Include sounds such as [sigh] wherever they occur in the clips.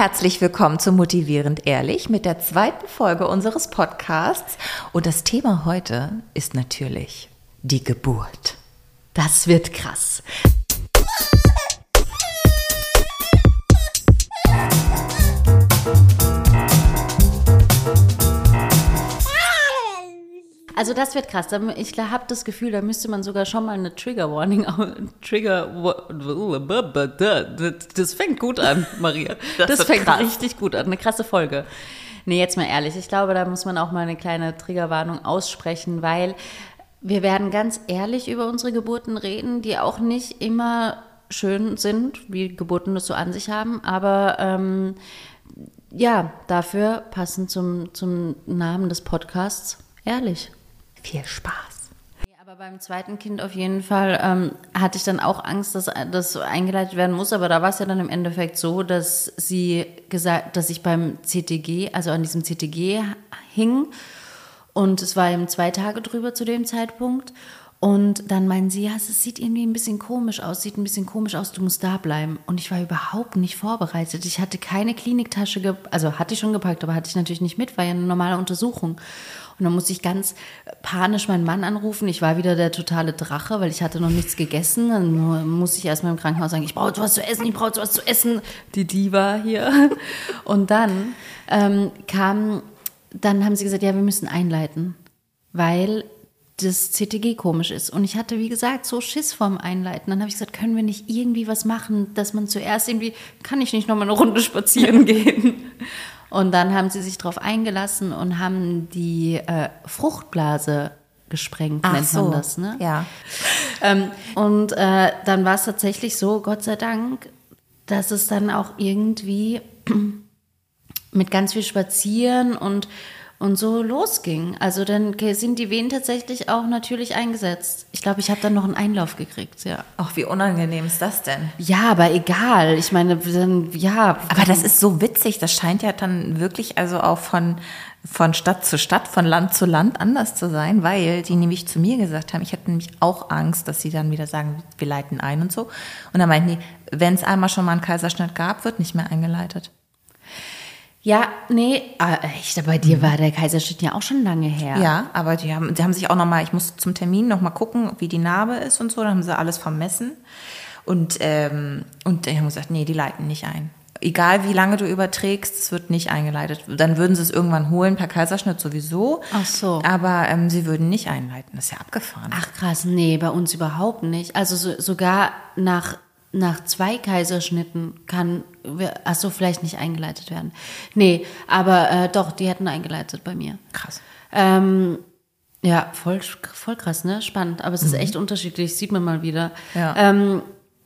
Herzlich willkommen zu Motivierend Ehrlich mit der zweiten Folge unseres Podcasts. Und das Thema heute ist natürlich die Geburt. Das wird krass. Also das wird krass. Ich habe das Gefühl, da müsste man sogar schon mal eine Trigger Warning, Trigger, das fängt gut an, Maria. [laughs] Das, das fängt krass. richtig gut an. Eine krasse Folge. Nee, jetzt mal ehrlich. Ich glaube, da muss man auch mal eine kleine Triggerwarnung aussprechen, weil wir werden ganz ehrlich über unsere Geburten reden, die auch nicht immer schön sind, wie Geburten das so an sich haben, aber ähm, ja, dafür passend zum, zum Namen des Podcasts, ehrlich. Viel Spaß. Aber beim zweiten Kind auf jeden Fall ähm, hatte ich dann auch Angst, dass das eingeleitet werden muss. Aber da war es ja dann im Endeffekt so, dass sie gesagt, dass ich beim CTG, also an diesem CTG hing. Und es war eben zwei Tage drüber zu dem Zeitpunkt. Und dann meinen sie, ja, es sieht irgendwie ein bisschen komisch aus, sieht ein bisschen komisch aus, du musst da bleiben. Und ich war überhaupt nicht vorbereitet. Ich hatte keine Kliniktasche, also hatte ich schon gepackt, aber hatte ich natürlich nicht mit, war ja eine normale Untersuchung. Und dann musste ich ganz panisch meinen Mann anrufen. Ich war wieder der totale Drache, weil ich hatte noch nichts gegessen. Dann musste ich erstmal im Krankenhaus sagen, ich brauche was zu essen, ich brauche was zu essen. Die Diva hier. [laughs] Und dann ähm, kam, dann haben sie gesagt, ja, wir müssen einleiten, weil das CTG komisch ist. Und ich hatte, wie gesagt, so Schiss vorm Einleiten. Dann habe ich gesagt, können wir nicht irgendwie was machen, dass man zuerst irgendwie, kann ich nicht noch mal eine Runde spazieren [laughs] gehen? Und dann haben sie sich darauf eingelassen und haben die äh, Fruchtblase gesprengt, Ach nennt so. man das. Ne? Ja. Ähm, und äh, dann war es tatsächlich so, Gott sei Dank, dass es dann auch irgendwie [clears throat] mit ganz viel Spazieren und und so losging. Also dann sind die Wehen tatsächlich auch natürlich eingesetzt. Ich glaube, ich habe dann noch einen Einlauf gekriegt, ja. Ach, wie unangenehm ist das denn? Ja, aber egal. Ich meine, dann, ja. Aber das ist so witzig. Das scheint ja dann wirklich also auch von, von Stadt zu Stadt, von Land zu Land anders zu sein, weil die nämlich zu mir gesagt haben, ich hätte nämlich auch Angst, dass sie dann wieder sagen, wir leiten ein und so. Und dann meinten die, wenn es einmal schon mal einen Kaiserschnitt gab, wird nicht mehr eingeleitet. Ja, nee, ah, echt, bei dir war der Kaiserschnitt ja auch schon lange her. Ja, aber die haben, die haben sich auch nochmal, ich muss zum Termin nochmal gucken, wie die Narbe ist und so, dann haben sie alles vermessen. Und, ähm, und die haben gesagt, nee, die leiten nicht ein. Egal wie lange du überträgst, es wird nicht eingeleitet. Dann würden sie es irgendwann holen, per Kaiserschnitt sowieso. Ach so. Aber ähm, sie würden nicht einleiten. Das ist ja abgefahren. Ach krass, nee, bei uns überhaupt nicht. Also so, sogar nach nach zwei Kaiserschnitten kann, achso, vielleicht nicht eingeleitet werden. Nee, aber äh, doch, die hätten eingeleitet bei mir. Krass. Ähm, ja, voll, voll krass, ne? Spannend. Aber es ist mhm. echt unterschiedlich, sieht man mal wieder. Ja. Ähm,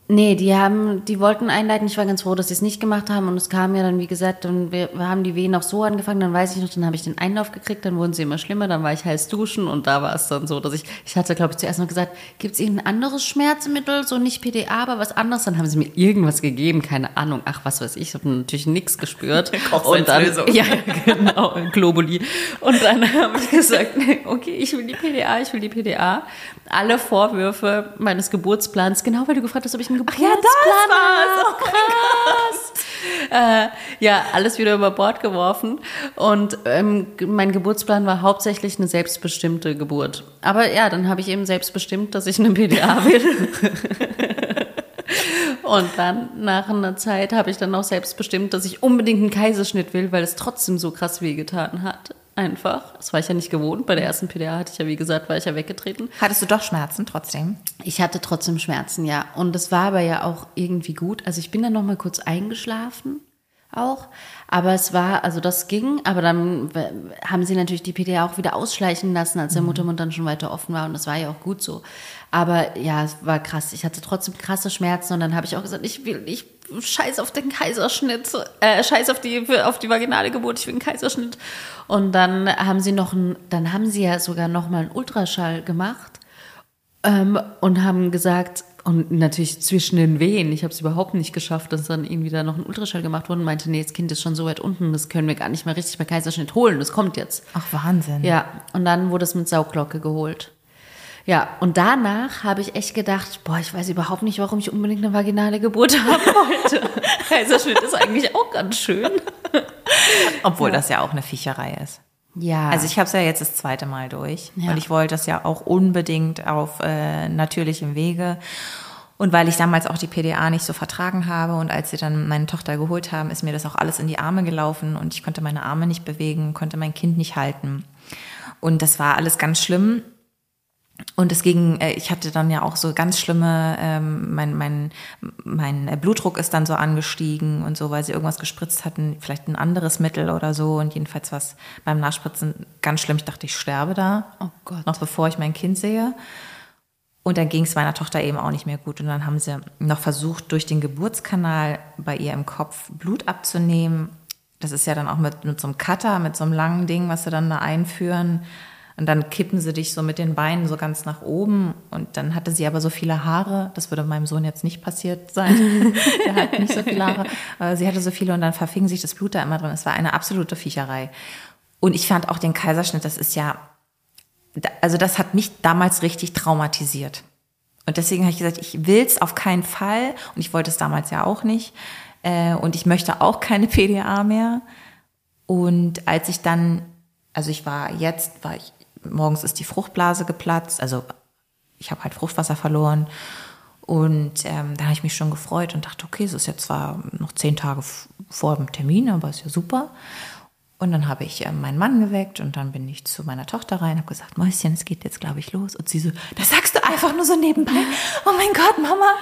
Nee, die haben, die wollten einleiten. Ich war ganz froh, dass sie es nicht gemacht haben. Und es kam ja dann, wie gesagt, dann wir, wir haben die Wehen auch so angefangen. Dann weiß ich noch, dann habe ich den Einlauf gekriegt. Dann wurden sie immer schlimmer. Dann war ich heiß duschen und da war es dann so, dass ich, ich hatte, glaube ich, zuerst noch gesagt, gibt es irgendein anderes Schmerzmittel, so nicht PDA, aber was anderes? Dann haben sie mir irgendwas gegeben, keine Ahnung. Ach, was weiß ich. Ich habe natürlich nichts gespürt. [laughs] und dann, [laughs] ja, genau, Globuli. Und dann [laughs] habe ich gesagt, okay, ich will die PDA, ich will die PDA. Alle Vorwürfe meines Geburtsplans, genau weil du gefragt hast, ob ich einen Geburtsplan Ach ja, das war's. Oh krass. [laughs] Äh, ja, alles wieder über Bord geworfen. Und ähm, mein Geburtsplan war hauptsächlich eine selbstbestimmte Geburt. Aber ja, dann habe ich eben selbstbestimmt, dass ich eine PDA [laughs] will. Und dann nach einer Zeit habe ich dann auch selbstbestimmt, dass ich unbedingt einen Kaiserschnitt will, weil es trotzdem so krass wehgetan hat einfach. Das war ich ja nicht gewohnt. Bei der ersten PDA hatte ich ja, wie gesagt, war ich ja weggetreten. Hattest du doch Schmerzen trotzdem? Ich hatte trotzdem Schmerzen, ja. Und das war aber ja auch irgendwie gut. Also ich bin dann noch mal kurz eingeschlafen auch. Aber es war, also das ging, aber dann haben sie natürlich die PDA auch wieder ausschleichen lassen, als der mhm. Muttermund dann schon weiter offen war. Und das war ja auch gut so. Aber ja, es war krass. Ich hatte trotzdem krasse Schmerzen und dann habe ich auch gesagt, ich will, ich scheiß auf den Kaiserschnitt, äh, scheiß auf die, auf die vaginale Geburt, ich will einen Kaiserschnitt. Und dann haben sie noch ein, dann haben sie ja sogar noch mal einen Ultraschall gemacht ähm, und haben gesagt, und natürlich zwischen den Wehen, ich habe es überhaupt nicht geschafft, dass dann irgendwie da noch ein Ultraschall gemacht wurde und meinte, nee, das Kind ist schon so weit unten, das können wir gar nicht mehr richtig bei Kaiserschnitt holen, das kommt jetzt. Ach, Wahnsinn. Ja, und dann wurde es mit Sauglocke geholt. Ja, und danach habe ich echt gedacht, boah, ich weiß überhaupt nicht, warum ich unbedingt eine vaginale Geburt [laughs] haben wollte. Kaiserschnitt ist eigentlich auch ganz schön. [laughs] Obwohl das ja auch eine Viecherei ist. Ja. Also ich habe es ja jetzt das zweite Mal durch Ja. und ich wollte das ja auch unbedingt auf äh, natürlichem Wege. Und weil ich damals auch die PDA nicht so vertragen habe und als sie dann meine Tochter geholt haben, ist mir das auch alles in die Arme gelaufen und ich konnte meine Arme nicht bewegen, konnte mein Kind nicht halten. Und das war alles ganz schlimm. Und es ging, äh, ich hatte dann ja auch so ganz schlimme, ähm, mein, mein, mein äh, Blutdruck ist dann so angestiegen und so, weil sie irgendwas gespritzt hatten, vielleicht ein anderes Mittel oder so. Und jedenfalls was beim Nachspritzen ganz schlimm. Ich dachte, ich sterbe da. Oh Gott. Noch bevor ich mein Kind sehe. Und dann ging es meiner Tochter eben auch nicht mehr gut. Und dann haben sie noch versucht, durch den Geburtskanal bei ihr im Kopf Blut abzunehmen. Das ist ja dann auch mit, mit so einem Cutter, mit so einem langen Ding, was sie dann da einführen. Und dann kippen sie dich so mit den Beinen so ganz nach oben. Und dann hatte sie aber so viele Haare. Das würde meinem Sohn jetzt nicht passiert sein. [laughs] Der hat nicht so viele Haare. Aber sie hatte so viele und dann verfing sich das Blut da immer drin. Es war eine absolute Viecherei. Und ich fand auch den Kaiserschnitt, das ist ja, also das hat mich damals richtig traumatisiert. Und deswegen habe ich gesagt, ich will's auf keinen Fall. Und ich wollte es damals ja auch nicht. Äh, Und ich möchte auch keine PDA mehr. Und als ich dann, also ich war jetzt, war ich, morgens ist die Fruchtblase geplatzt. Also ich habe halt Fruchtwasser verloren. Und ähm, da habe ich mich schon gefreut und dachte, okay, es ist jetzt zwar noch zehn Tage vor dem Termin, aber ist ja super. Und dann habe ich äh, meinen Mann geweckt und dann bin ich zu meiner Tochter rein, habe gesagt, Mäuschen, es geht jetzt, glaube ich, los. Und sie so, das sagst du einfach nur so nebenbei. Oh mein Gott, Mama.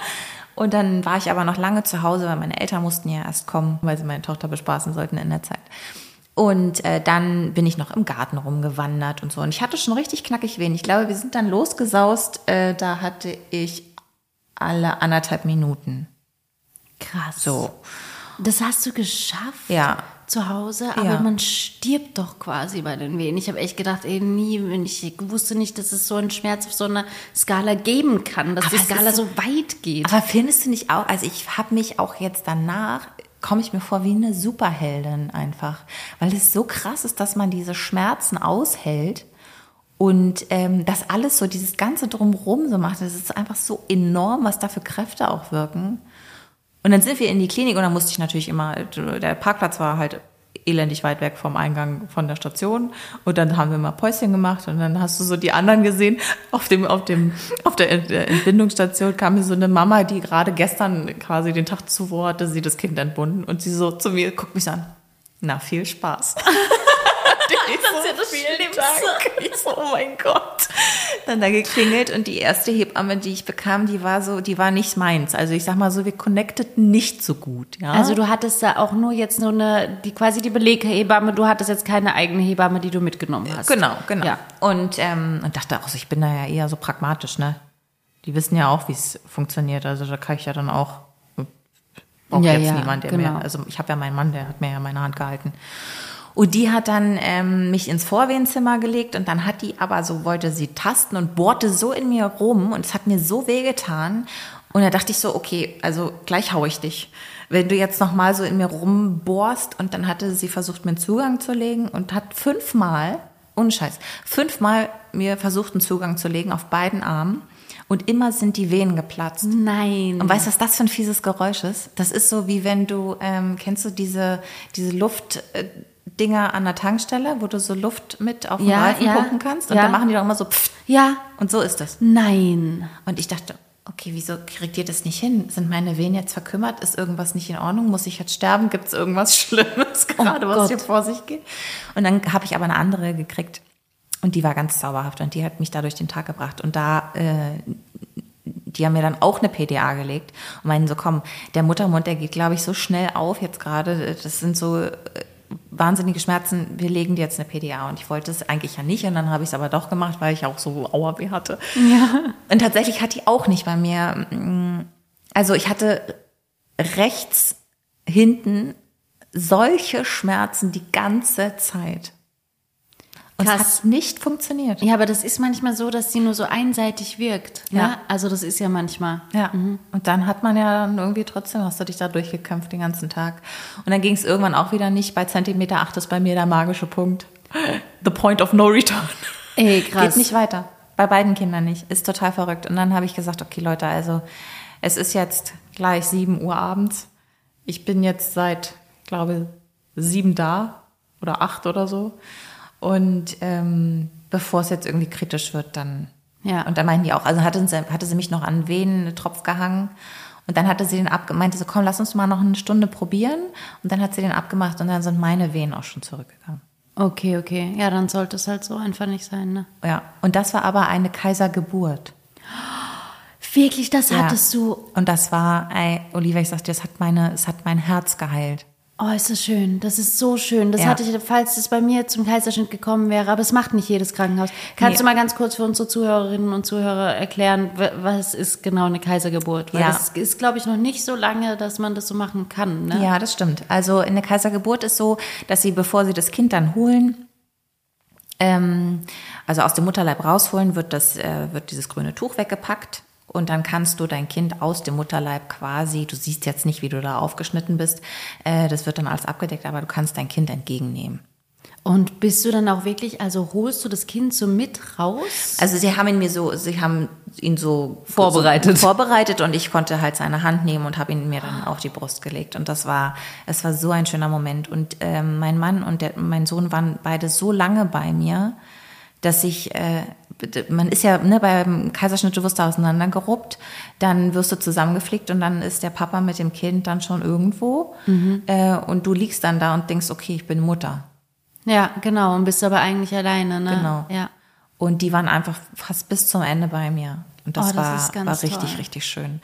Und dann war ich aber noch lange zu Hause, weil meine Eltern mussten ja erst kommen, weil sie meine Tochter bespaßen sollten in der Zeit. Und äh, dann bin ich noch im Garten rumgewandert und so. Und ich hatte schon richtig knackig Wehen. Ich glaube, wir sind dann losgesaust. Äh, da hatte ich alle anderthalb Minuten. Krass. So. Das hast du geschafft? Ja. Zu Hause, aber Ja. man stirbt doch quasi bei den Wehen. Ich habe echt gedacht, ey, nie, wenn ich wusste nicht, dass es so einen Schmerz auf so einer Skala geben kann, dass Aber die Skala ist- so weit geht. Aber findest du nicht auch, also ich habe mich auch jetzt danach, komme ich mir vor wie eine Superheldin einfach, weil es so krass ist, dass man diese Schmerzen aushält und ähm, das alles so, dieses ganze Drumrum so macht, das ist einfach so enorm, was da für Kräfte auch wirken. Und dann sind wir in die Klinik und dann musste ich natürlich immer, der Parkplatz war halt elendig weit weg vom Eingang von der Station. Und dann haben wir mal Päuschen gemacht und dann hast du so die anderen gesehen. Auf dem auf dem auf der Entbindungsstation kam mir so eine Mama die gerade gestern quasi den Tag zuvor hatte sie das Kind entbunden und sie so zu mir guckt mich an. Na viel Spaß [laughs] das vielen Schlimmste. Dank. Ich so, oh mein Gott. Dann da geklingelt und die erste Hebamme, die ich bekam, die war so, die war nicht meins. Also ich sag mal so, wir connecteten nicht so gut. Ja? Also du hattest da auch nur jetzt nur eine, die quasi die Beleghebamme, du hattest jetzt keine eigene Hebamme, die du mitgenommen hast. Genau, genau. Ja. Und, ähm, und dachte auch, so, ich bin da ja eher so pragmatisch, ne? Die wissen ja auch, wie es funktioniert. Also da kann ich ja dann auch, braucht Ja, jetzt ja, niemand, der genau. mir, also ich habe ja meinen Mann, der hat mir ja meine Hand gehalten. Und die hat dann ähm, mich ins Vorwehenzimmer gelegt und dann hat die aber so, wollte sie tasten und bohrte so in mir rum und es hat mir so wehgetan. Und da dachte ich so, okay, also gleich hau ich dich. Wenn du jetzt noch mal so in mir rumbohrst und dann hatte sie versucht, mir einen Zugang zu legen und hat fünfmal, ohne Scheiß, fünfmal mir versucht, einen Zugang zu legen auf beiden Armen und immer sind die Venen geplatzt. Nein. Und weißt du, was das für ein fieses Geräusch ist? Das ist so, wie wenn du, ähm, kennst du diese, diese Luftdinger an der Tankstelle, wo du so Luft mit auf den Ja, Reifen ja, pumpen kannst? Und ja. dann machen die doch immer so pfft. ja, Und so ist das. nein. Und ich dachte, okay, wieso kriegt ihr das nicht hin? Sind meine Venen jetzt verkümmert? Ist irgendwas nicht in Ordnung? Muss ich jetzt sterben? Gibt es irgendwas [laughs] Schlimmes gerade, was Gott. hier vor sich geht? Und dann habe ich aber eine andere gekriegt. Und die war ganz zauberhaft und die hat mich da durch den Tag gebracht. Und da, äh, die haben mir dann auch eine PDA gelegt und meinen so, komm, der Muttermund, der geht, glaube ich, so schnell auf jetzt gerade. Das sind so äh, wahnsinnige Schmerzen. Wir legen dir jetzt eine PDA. Und ich wollte es eigentlich ja nicht. Und dann habe ich es aber doch gemacht, weil ich auch so Auerweh hatte. Ja. Und tatsächlich hat die auch nicht bei mir. mm, Also ich hatte rechts hinten solche Schmerzen die ganze Zeit. Und es Krass. hat nicht funktioniert. Ja, aber das ist manchmal so, dass sie nur so einseitig wirkt. Ja. Ja. Also das ist ja manchmal. Ja. Und dann hat man ja dann irgendwie trotzdem, hast du dich da durchgekämpft den ganzen Tag. Und dann ging es irgendwann auch wieder nicht. Bei Zentimeter 8 ist bei mir der magische Punkt. The point of no return. Ey, [laughs] krass. Geht nicht weiter. bei beiden Kindern nicht. Ist total verrückt. Und dann habe ich gesagt, okay Leute, also es ist jetzt gleich 7 Uhr abends. Ich bin jetzt seit, glaube sieben da oder acht oder so. Und ähm, bevor es jetzt irgendwie kritisch wird, dann. Ja. Und dann meinten die auch, also hatte sie, hatte sie mich noch an Venen Tropf gehangen. Und dann hatte sie den abgemacht, so komm, lass uns mal noch eine Stunde probieren. Und dann hat sie den abgemacht und dann sind meine Venen auch schon zurückgegangen. Okay, okay. Ja, dann sollte es halt so einfach nicht sein, ne? Ja. Und das war aber eine Kaisergeburt. Wirklich, das ja. hattest du. Und das war, ey, Oliver, ich sag dir, das hat meine, es hat mein Herz geheilt. Oh, ist das schön. Das ist so schön. Das ja. hatte ich, falls es bei mir zum Kaiserschnitt gekommen wäre, aber es macht nicht jedes Krankenhaus. Kannst nee. du mal ganz kurz für unsere Zuhörerinnen und Zuhörer erklären, was ist genau eine Kaisergeburt? Weil ja. das ist, glaube ich, noch nicht so lange, dass man das so machen kann. Ne? Ja, das stimmt. Also eine Kaisergeburt ist so, dass sie, bevor sie das Kind dann holen, ähm, also aus dem Mutterleib rausholen, wird das, äh, wird dieses grüne Tuch weggepackt und dann kannst du dein Kind aus dem Mutterleib quasi, du siehst jetzt nicht, wie du da aufgeschnitten bist, äh, das wird dann alles abgedeckt, aber du kannst dein Kind entgegennehmen. Und bist du dann auch wirklich, also holst du das Kind so mit raus? Also sie haben ihn mir so, sie haben ihn so vorbereitet, so vorbereitet und ich konnte halt seine Hand nehmen und habe ihn mir dann auf die Brust gelegt und das war, es war so ein schöner Moment und ähm, mein Mann und der, mein Sohn waren beide so lange bei mir, dass ich äh, man ist ja ne, beim Kaiserschnitt, du wirst da auseinandergeruppt, dann wirst du zusammengeflickt und dann ist der Papa mit dem Kind dann schon irgendwo mhm. äh, und du liegst dann da und denkst, okay, ich bin Mutter. Ja, genau, und bist aber eigentlich alleine, ne? Genau. Ja. Und die waren einfach fast bis zum Ende bei mir. Und das, oh, das war, war richtig, toll. richtig schön.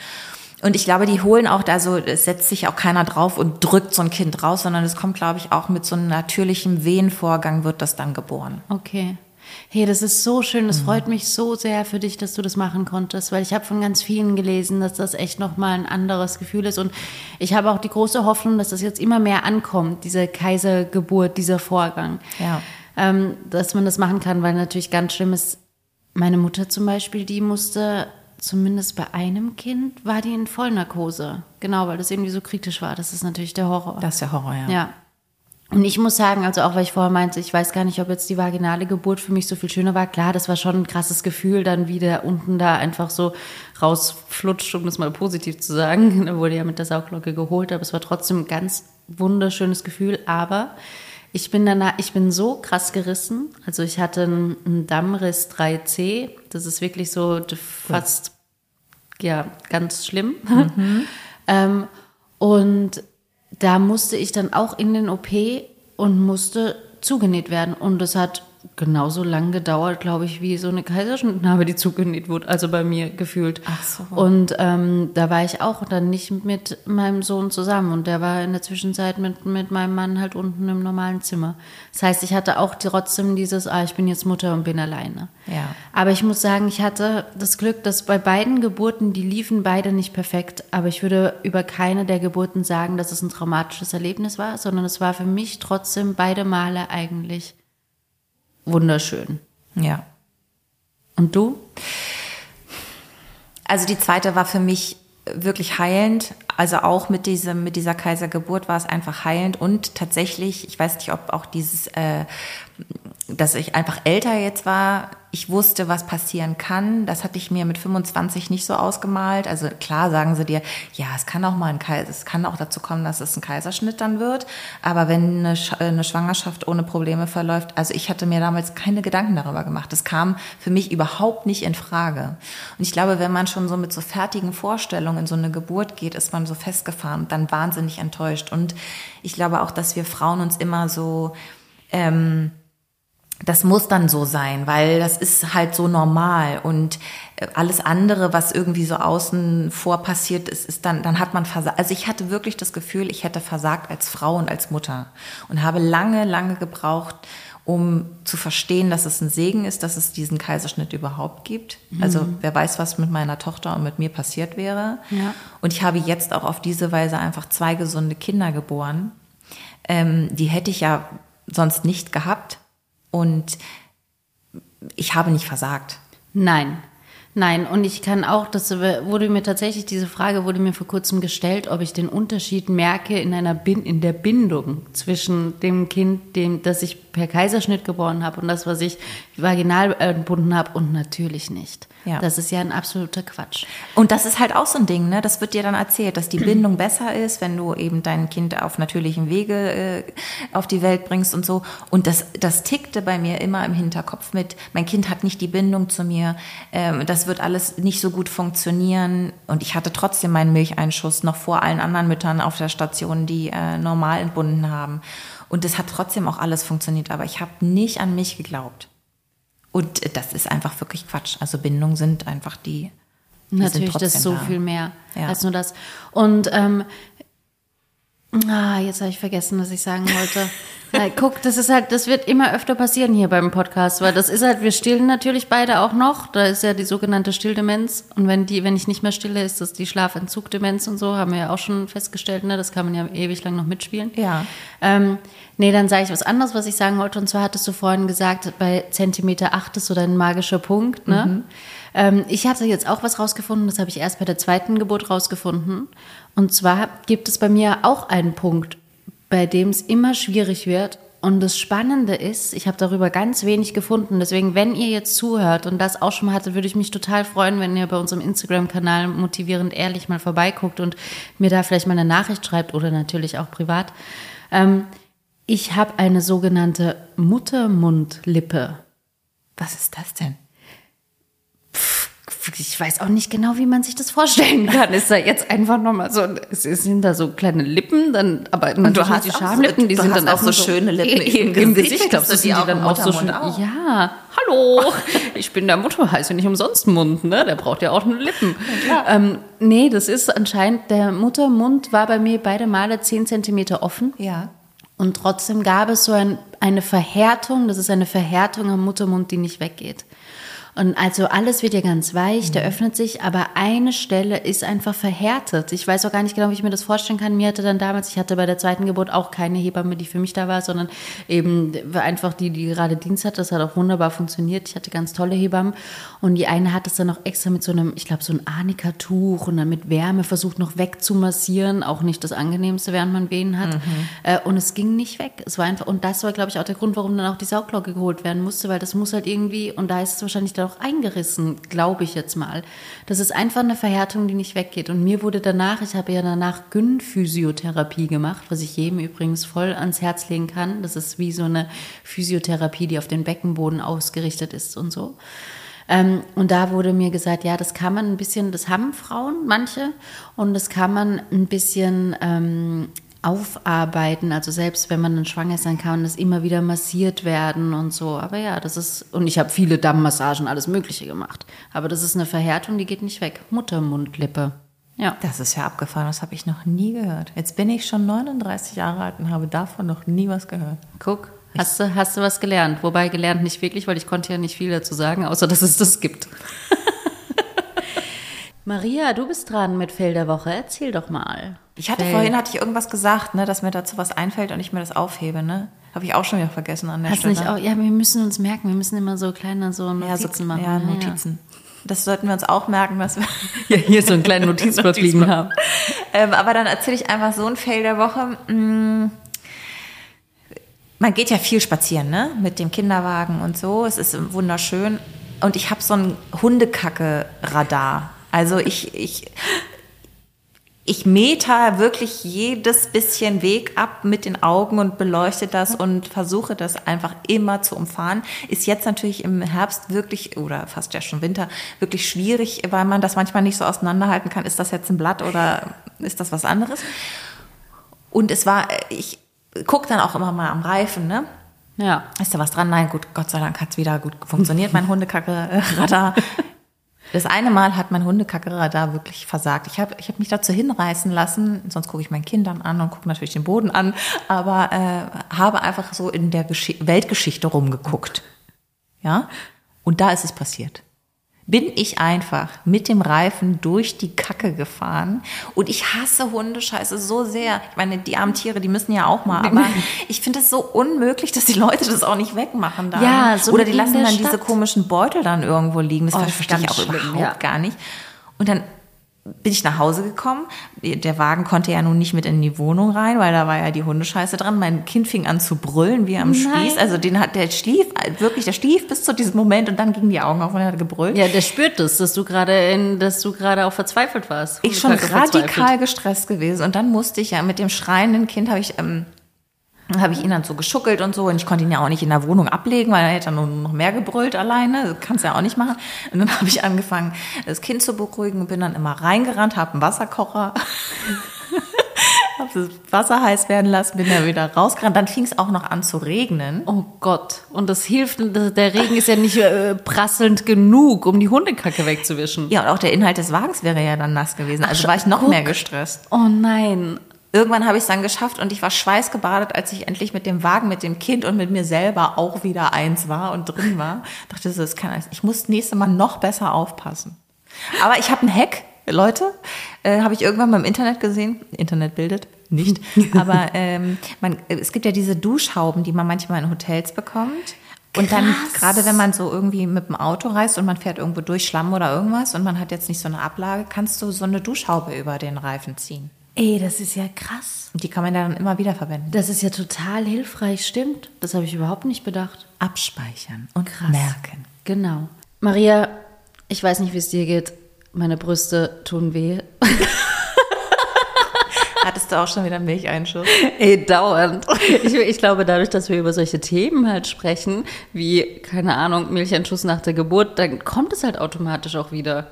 Und ich glaube, die holen auch da so, es setzt sich auch keiner drauf und drückt so ein Kind raus, sondern es kommt, glaube ich, auch mit so einem natürlichen Wehenvorgang wird das dann geboren. Okay. Hey, das ist so schön. Das mhm. freut mich so sehr für dich, dass du das machen konntest, weil ich habe von ganz vielen gelesen, dass das echt nochmal ein anderes Gefühl ist. Und ich habe auch die große Hoffnung, dass das jetzt immer mehr ankommt, diese Kaisergeburt, dieser Vorgang. Ja. Ähm, dass man das machen kann, weil natürlich ganz schlimm ist. Meine Mutter zum Beispiel, die musste zumindest bei einem Kind war die in Vollnarkose. Genau, weil das irgendwie so kritisch war. Das ist natürlich der Horror. Das ist der Horror, ja. Ja. Und ich muss sagen, also auch weil ich vorher meinte, ich weiß gar nicht, ob jetzt die vaginale Geburt für mich so viel schöner war. Klar, das war schon ein krasses Gefühl, dann wieder unten da einfach so rausflutscht, um das mal positiv zu sagen. [laughs] Da wurde ja mit der Sauglocke geholt, aber es war trotzdem ein ganz wunderschönes Gefühl. Aber ich bin danach, ich bin so krass gerissen. Also ich hatte einen Dammriss 3C. Das ist wirklich so fast, ja, ganz schlimm. [laughs] Mhm. ähm, und da musste ich dann auch in den OP und musste zugenäht werden. Und es hat genauso lang gedauert, glaube ich, wie so eine Kaiserschnittnarbe, die zugenäht wurde, also bei mir gefühlt. Ach so. Und ähm, da war ich auch dann nicht mit meinem Sohn zusammen und der war in der Zwischenzeit mit, mit meinem Mann halt unten im normalen Zimmer. Das heißt, ich hatte auch trotzdem dieses, ah, ich bin jetzt Mutter und bin alleine. Ja. Aber ich muss sagen, ich hatte das Glück, dass bei beiden Geburten, die liefen beide nicht perfekt, aber ich würde über keine der Geburten sagen, dass es ein traumatisches Erlebnis war, sondern es war für mich trotzdem beide Male eigentlich wunderschön. Ja. Und du? Also die zweite war für mich wirklich heilend. Also auch mit diesem, mit dieser Kaisergeburt war es einfach heilend und tatsächlich, ich weiß nicht, ob auch dieses, äh, dass ich einfach älter jetzt war, ich wusste, was passieren kann. Das hatte ich mir mit 25 nicht so ausgemalt. Also klar sagen sie dir, ja, es kann auch mal ein Kaiser, es kann auch dazu kommen, dass es ein Kaiserschnitt dann wird. Aber wenn eine, eine Schwangerschaft ohne Probleme verläuft, also ich hatte mir damals keine Gedanken darüber gemacht. Das kam für mich überhaupt nicht in Frage. Und ich glaube, wenn man schon so mit so fertigen Vorstellungen in so eine Geburt geht, ist man so festgefahren und dann wahnsinnig enttäuscht. Und ich glaube auch, dass wir Frauen uns immer so, ähm, das muss dann so sein, weil das ist halt so normal und äh, alles andere, was irgendwie so außen vor passiert ist, ist dann, dann hat man versagt. Also ich hatte wirklich das Gefühl, ich hätte versagt als Frau und als Mutter und habe lange, lange gebraucht, um zu verstehen, dass es ein Segen ist, dass es diesen Kaiserschnitt überhaupt gibt. Mhm. Also wer weiß, was mit meiner Tochter und mit mir passiert wäre. Ja. Und ich habe jetzt auch auf diese Weise einfach zwei gesunde Kinder geboren. Ähm, die hätte ich ja sonst nicht gehabt und ich habe nicht versagt. Nein. Nein, und ich kann auch, das wurde mir tatsächlich, diese Frage wurde mir vor kurzem gestellt, ob ich den Unterschied merke in einer Bin in der Bindung zwischen dem Kind, dem, das ich per Kaiserschnitt geboren habe und das, was ich vaginal entbunden habe und natürlich nicht. Ja. Das ist ja ein absoluter Quatsch. Und das ist halt auch so ein Ding, ne? Das wird dir dann erzählt, dass die Bindung besser ist, wenn du eben dein Kind auf natürlichem Wege äh, auf die Welt bringst und so. Und das, das tickte bei mir immer im Hinterkopf mit, mein Kind hat nicht die Bindung zu mir, ähm, das wird alles nicht so gut funktionieren. Und ich hatte trotzdem meinen Milcheinschuss noch vor allen anderen Müttern auf der Station, die äh, normal entbunden haben. Und es hat trotzdem auch alles funktioniert, aber ich habe nicht an mich geglaubt. Und das ist einfach wirklich Quatsch. Also Bindungen sind einfach die. die Natürlich, das ist so da. viel mehr ja. als nur das. Und ähm, ah, jetzt habe ich vergessen, was ich sagen wollte. [laughs] Guck, das ist halt, das wird immer öfter passieren hier beim Podcast, weil das ist halt, wir stillen natürlich beide auch noch. Da ist ja die sogenannte Stilldemenz. Und wenn die, wenn ich nicht mehr stille, ist das die Schlafentzugdemenz und so, haben wir ja auch schon festgestellt, ne? Das kann man ja ewig lang noch mitspielen. Ja. Ähm, nee, dann sage ich was anderes, was ich sagen wollte. Und zwar hattest du vorhin gesagt, bei Zentimeter 8 ist so dein magischer Punkt, ne? Mhm. Ähm, ich hatte jetzt auch was rausgefunden, das habe ich erst bei der zweiten Geburt rausgefunden. Und zwar gibt es bei mir auch einen Punkt bei dem es immer schwierig wird. Und das Spannende ist, ich habe darüber ganz wenig gefunden. Deswegen, wenn ihr jetzt zuhört und das auch schon mal hattet, würde ich mich total freuen, wenn ihr bei unserem Instagram-Kanal motivierend ehrlich mal vorbeiguckt und mir da vielleicht mal eine Nachricht schreibt oder natürlich auch privat. Ähm, ich habe eine sogenannte Muttermundlippe. Was ist das denn? Ich weiß auch nicht genau, wie man sich das vorstellen [laughs] kann. Ist da jetzt einfach nochmal so, es sind da so kleine Lippen, dann, aber und du hast die Schamlippen, so, die sind dann auch so schöne Lippen [laughs] im, im Gesicht. Ich glaube, das sind die dann auch so schön. Auch. Ja, hallo, [laughs] ich bin der Mutter, heißt ja nicht umsonst Mund, ne? Der braucht ja auch eine Lippen. Ja, ähm, nee, das ist anscheinend, der Muttermund war bei mir beide Male zehn Zentimeter offen. Ja. Und trotzdem gab es so ein, eine Verhärtung, das ist eine Verhärtung am Muttermund, die nicht weggeht. Und also alles wird ja ganz weich, mhm. der öffnet sich, aber eine Stelle ist einfach verhärtet. Ich weiß auch gar nicht genau, wie ich mir das vorstellen kann. Mir hatte dann damals, ich hatte bei der zweiten Geburt auch keine Hebamme, die für mich da war, sondern eben einfach die, die gerade Dienst hat. Das hat auch wunderbar funktioniert. Ich hatte ganz tolle Hebammen. Und die eine hat es dann noch extra mit so einem, ich glaube, so ein Arnika-Tuch und dann mit Wärme versucht noch wegzumassieren. Auch nicht das Angenehmste, während man Wehen hat. Mhm. Äh, und es ging nicht weg. Es war einfach, und das war, glaube ich, auch der Grund, warum dann auch die Saugglocke geholt werden musste, weil das muss halt irgendwie, und da ist es wahrscheinlich dann auch eingerissen, glaube ich jetzt mal. Das ist einfach eine Verhärtung, die nicht weggeht. Und mir wurde danach, ich habe ja danach Gyn-Physiotherapie gemacht, was ich jedem übrigens voll ans Herz legen kann. Das ist wie so eine Physiotherapie, die auf den Beckenboden ausgerichtet ist und so. Ähm, und da wurde mir gesagt, ja, das kann man ein bisschen, das haben Frauen, manche, und das kann man ein bisschen ähm, aufarbeiten. Also selbst wenn man dann schwanger ist, dann kann das immer wieder massiert werden und so. Aber ja, das ist, und ich habe viele Dammmassagen, alles Mögliche gemacht. Aber das ist eine Verhärtung, die geht nicht weg. Muttermundlippe. Ja. Das ist ja abgefahren, das habe ich noch nie gehört. Jetzt bin ich schon 39 Jahre alt und habe davon noch nie was gehört. Guck, hast du, hast du was gelernt? Wobei gelernt nicht wirklich, weil ich konnte ja nicht viel dazu sagen, außer dass es das gibt. Maria, du bist dran mit Fell der Woche. Erzähl doch mal. Ich hatte Fell. vorhin hatte ich irgendwas gesagt, ne, dass mir dazu was einfällt und ich mir das aufhebe, ne? Habe ich auch schon wieder vergessen an der Hast Stelle. Nicht auch, ja, wir müssen uns merken, wir müssen immer so kleine so Notizen ja, so, machen. Ja, Notizen. Ja. Das sollten wir uns auch merken, dass wir [laughs] ja, hier so einen kleinen [laughs] Notizblock liegen haben. Ähm, aber dann erzähle ich einfach so ein Fail der Woche. Mm, man geht ja viel spazieren, ne? Mit dem Kinderwagen und so. Es ist wunderschön. Und ich habe so ein Hundekacke-Radar. Also ich, ich, ich meter wirklich jedes bisschen Weg ab mit den Augen und beleuchte das und versuche das einfach immer zu umfahren. Ist jetzt natürlich im Herbst wirklich, oder fast ja schon Winter, wirklich schwierig, weil man das manchmal nicht so auseinanderhalten kann. Ist das jetzt ein Blatt oder ist das was anderes? Und es war, ich gucke dann auch immer mal am Reifen, ne? Ja. Ist da was dran? Nein, gut, Gott sei Dank hat es wieder gut funktioniert, mein Hundekacke-Radar. [laughs] Das eine Mal hat mein Hundekackerer wirklich versagt. Ich habe ich hab mich dazu hinreißen lassen, sonst gucke ich meinen Kindern an und gucke natürlich den Boden an, aber äh, habe einfach so in der Gesch Weltgeschichte rumgeguckt. Ja? Und da ist es passiert. Bin ich einfach mit dem Reifen durch die Kacke gefahren. Und ich hasse Hundescheiße so sehr. Ich meine, die armen Tiere, die müssen ja auch mal, aber [laughs] ich finde es so unmöglich, dass die Leute das auch nicht wegmachen dann. Ja, so Oder die lassen dann Stadt. diese komischen Beutel dann irgendwo liegen. Das Oh, verstehe ich auch schlimm, überhaupt ja. gar nicht. Und dann bin ich nach Hause gekommen. Der Wagen konnte ja nun nicht mit in die Wohnung rein, weil da war ja die Hundescheiße dran. Mein Kind fing an zu brüllen wie am Spieß. Also den hat, der schlief, wirklich, der schlief bis zu diesem Moment und dann gingen die Augen auf und er hat gebrüllt. Ja, der spürt das, dass du gerade in, dass du gerade auch verzweifelt warst. ich schon Kacke verzweifelt. radikal gestresst gewesen. Und dann musste ich ja mit dem schreienden Kind, habe ich, ähm, habe ich ihn dann so geschuckelt und so. Und ich konnte ihn ja auch nicht in der Wohnung ablegen, weil er hätte dann noch mehr gebrüllt alleine. Das kannst du ja auch nicht machen. Und dann [laughs] habe ich angefangen, das Kind zu beruhigen und bin dann immer reingerannt, habe einen Wasserkocher. [laughs] habe das Wasser heiß werden lassen, bin dann wieder rausgerannt. Dann fing es auch noch an zu regnen. Oh Gott. Und das hilft, der Regen ist ja nicht äh, prasselnd genug, um die Hundekacke wegzuwischen. Ja, und auch der Inhalt des Wagens wäre ja dann nass gewesen. Also war ich noch guck. mehr gestresst. Oh nein. Irgendwann habe ich es dann geschafft und ich war schweißgebadet, als ich endlich mit dem Wagen, mit dem Kind und mit mir selber auch wieder eins war und drin war. Dachte so, das kann alles. Ich muss das nächste Mal noch besser aufpassen. Aber ich habe einen Hack, Leute, äh, habe ich irgendwann mal im Internet gesehen. Internet bildet nicht. [laughs] Aber ähm, man, es gibt ja diese Duschhauben, die man manchmal in Hotels bekommt. Und dann, Krass. gerade wenn man so irgendwie mit dem Auto reist und man fährt irgendwo durch Schlamm oder irgendwas und man hat jetzt nicht so eine Ablage, kannst du so eine Duschhaube über den Reifen ziehen. Ey, das ist ja krass. Und die kann man dann immer wieder verwenden. Das ist ja total hilfreich, stimmt. Das habe ich überhaupt nicht bedacht. Abspeichern und Krass. merken. Genau. Maria, ich weiß nicht, wie es dir geht. Meine Brüste tun weh. [laughs] Hattest du auch schon wieder Milcheinschuss? [laughs] Ey, dauernd. Ich, ich glaube, dadurch, dass wir über solche Themen halt sprechen, wie, keine Ahnung, Milcheinschuss nach der Geburt, dann kommt es halt automatisch auch wieder.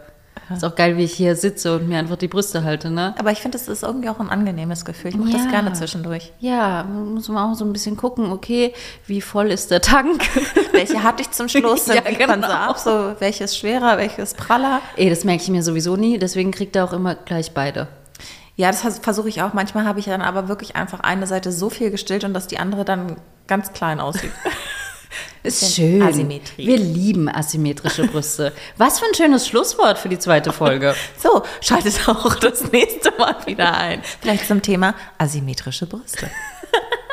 Ist auch geil, wie ich hier sitze und mir einfach die Brüste halte, ne? Aber ich finde, das ist irgendwie auch ein angenehmes Gefühl. Ich mache Ja. das gerne zwischendurch. Ja, muss man auch so ein bisschen gucken, okay, wie voll ist der Tank? [laughs] Welche hatte ich zum Schluss? Dann [laughs] Ja, wiegt man so genau. ab, so welches schwerer, welches praller. Ey, das merke ich mir sowieso nie, deswegen kriegt er auch immer gleich beide. Ja, das vers- versuche ich auch. Manchmal habe ich dann aber wirklich einfach eine Seite so viel gestillt und dass die andere dann ganz klein aussieht. [laughs] Ist schön. Asymmetrie. Wir lieben asymmetrische Brüste. Was für ein schönes Schlusswort für die zweite Folge. [laughs] So, schaltet auch das nächste Mal wieder ein. Vielleicht zum Thema asymmetrische Brüste. [laughs]